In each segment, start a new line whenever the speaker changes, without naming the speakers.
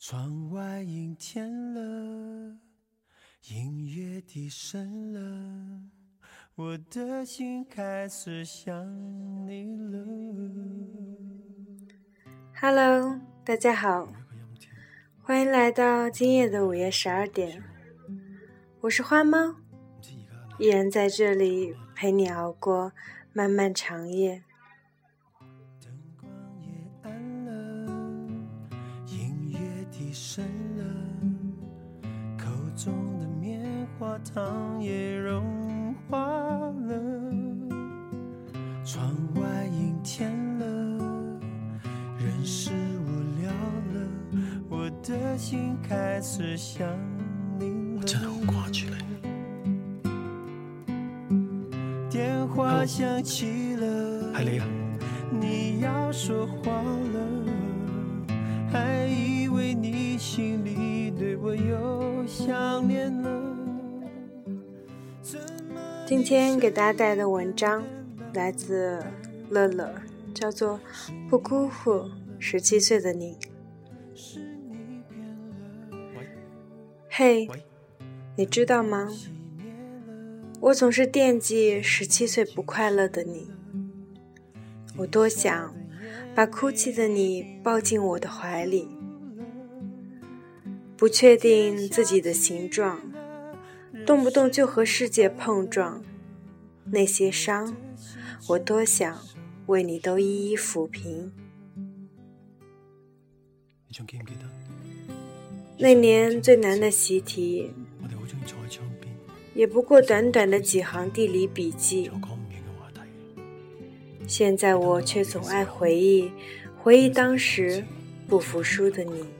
窗外阴天了，音乐低声了，我的心开始想你了。
Hello，大家好，欢迎来到今夜的午夜十二点，我是花猫，依然在这里陪你熬过漫漫长夜。
深了口中的棉花糖也融化了窗外阴天了人是无聊了我的心开始想你了电话响起了
你
要说话想念了。
今天给大家带来的文章来自乐乐，叫做《不辜负十七岁的你》。嘿，你知道吗？我总是惦记十七岁不快乐的你，我多想把哭泣的你抱进我的怀里。不确定自己的形状，动不动就和世界碰撞。那些伤，我多想为你都一一抚平。那年最难的
习题，
也不过短短的几行地理
笔记。
现在我却总爱回忆，回忆当时不服输的你。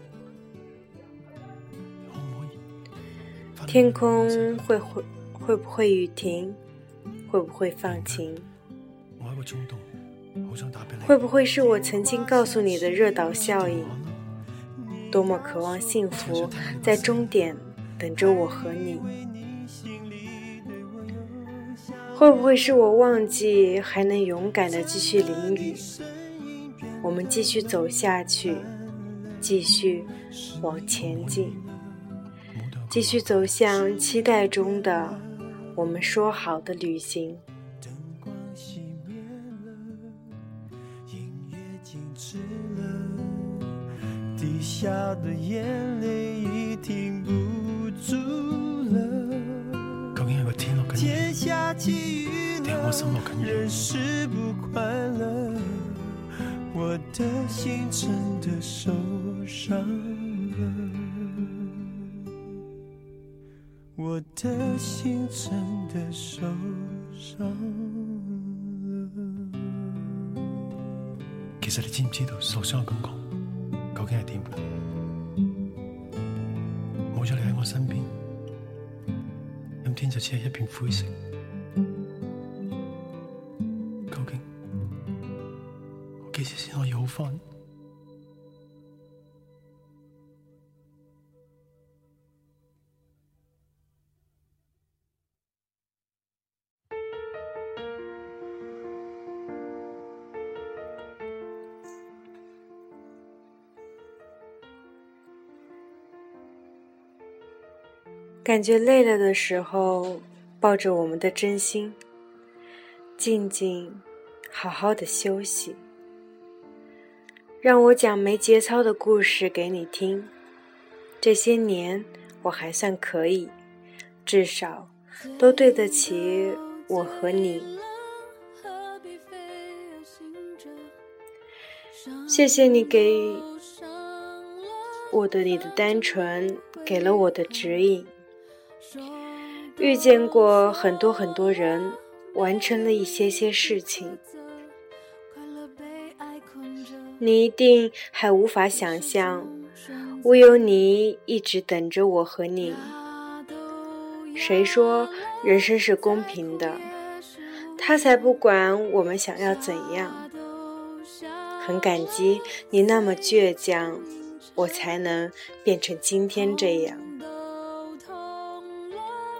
天空会会会不会雨停，会不会放晴？会不会是我曾经告诉你的热岛效应？多么渴望幸福，在终点等着我和你。会不会是我忘记还能勇敢的继续淋雨？我们继续走下去，继续往前进。继续走向期待中的我们说好的旅行。
灯光熄灭了，音乐静止了，滴下的眼泪已停不住了。
刚刚
有
个
电话跟
你说，电声落
跟你乐，我的心真的受伤。我的心真的受伤了。
其实你知唔知道受伤嘅感觉究竟系点？冇咗你喺我身边，阴天就只系一片灰色。究竟我几时先可以好翻？
感觉累了的时候，抱着我们的真心，静静、好好的休息。让我讲没节操的故事给你听。这些年我还算可以，至少都对得起我和你。谢谢你给我的、你的单纯，给了我的指引。遇见过很多很多人，完成了一些些事情。你一定还无法想象，我有你一直等着我。和你，谁说人生是公平的？他才不管我们想要怎样。很感激你那么倔强，我才能变成今天
这样。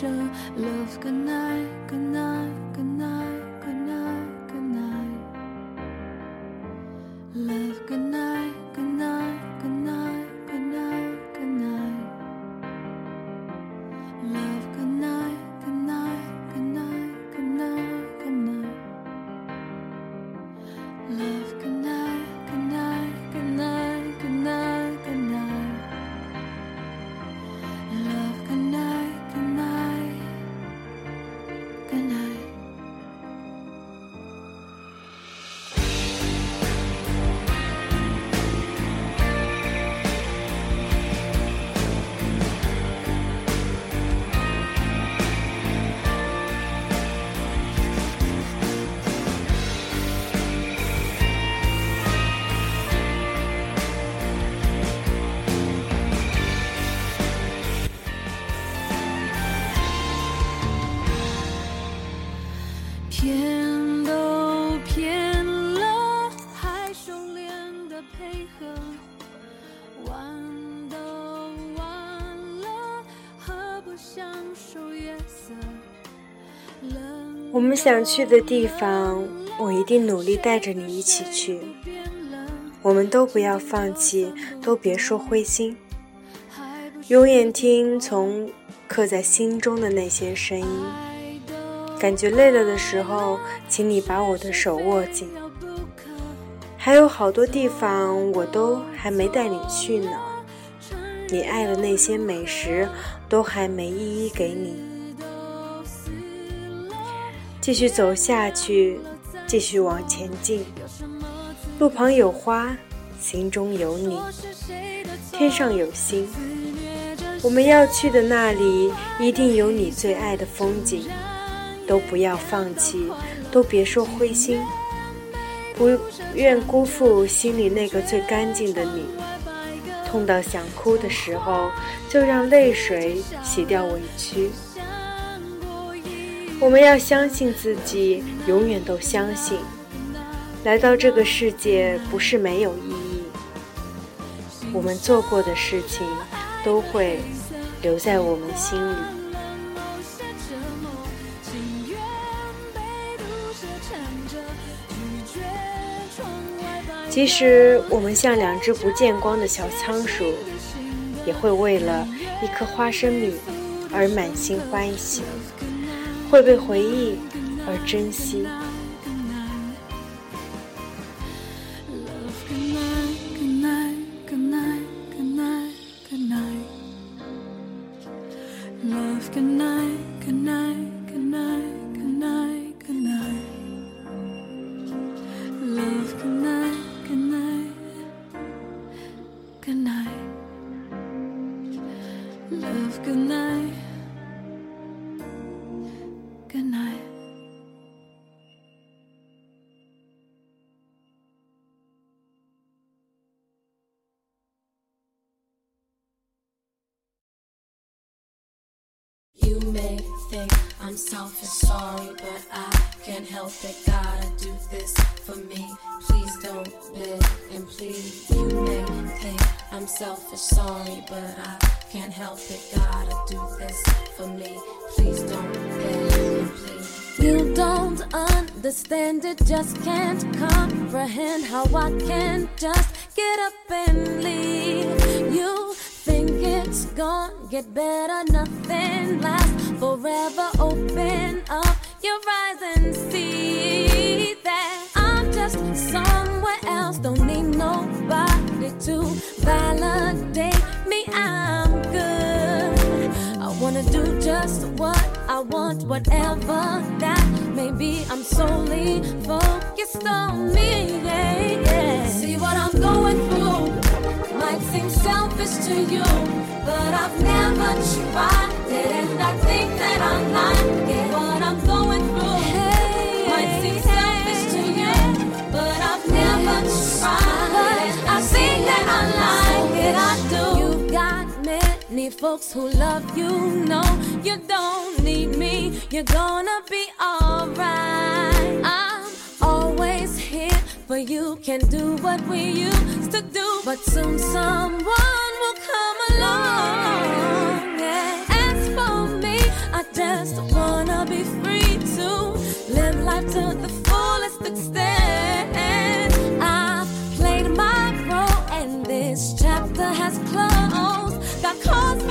show. Love, good night, good night, good night. 天都了，的配合，
我们想去的地方，我一定努力带着你一起去。我们都不要放弃，都别说灰心，永远听从刻在心中的那些声音。感觉累了的时候，请你把我的手握紧。还有好多地方我都还没带你去呢，你爱的那些美食都还没一一给你。继续走下去，继续往前进。路旁有花，心中有你，天上有星。我们要去的那里，一定有你最爱的风景。都不要放弃，都别说灰心，不愿辜负心里那个最干净的你。痛到想哭的时候，就让泪水洗掉委屈。我们要相信自己，永远都相信。来到这个世界不是没有意义。我们做过的事情，都会留在我们心里。即使我们像两只不见光的小仓鼠，也会为了一颗花生米而满心欢喜，会被回忆而珍惜。
good night. Love, good night. Good night.
You may think I'm selfish, sorry, but I can't help it. Gotta do this for me. Please don't bid and please. You may think I'm selfish, sorry, but I can't help it. Gotta do this for me. Please don't beg please.
You don't understand it, just can't comprehend how I can just get up and leave. You think it's gonna get better, nothing lasts forever. Open up your eyes and see that I'm just somewhere else, don't need nobody to validate me, I'm good. I wanna do just what I want, whatever that may be. I'm solely focused on me. Yeah, yeah. See what I'm going through might seem selfish to you, but I've never tried it, and I think that I'm not what I'm going folks who love you know you don't need me. You're gonna be alright. I'm always here for you. Can do what we used to do, but soon someone will come along. Yeah. As for me, I just wanna be free to live life to the fullest extent.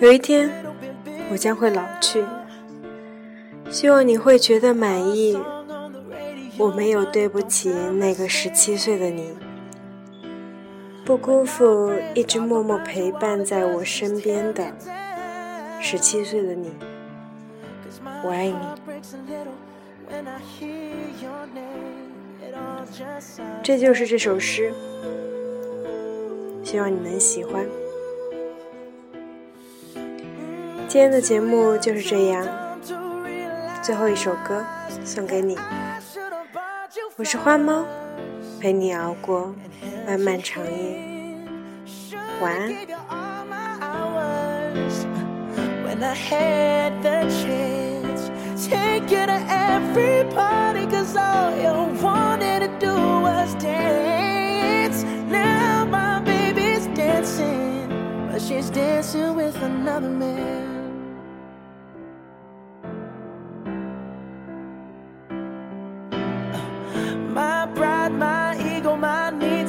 有一天，我将会老去，希望你会觉得满意。我没有对不起那个十七岁的你，不辜负一直默默陪伴在我身边的十七岁的你。我爱你。这就是这首诗，希望你能喜欢。今天的节目就是这样，最后一首歌送给你。我是花猫，陪你熬过漫漫长夜，晚安。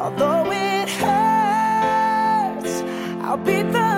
Although it hurts, I'll beat the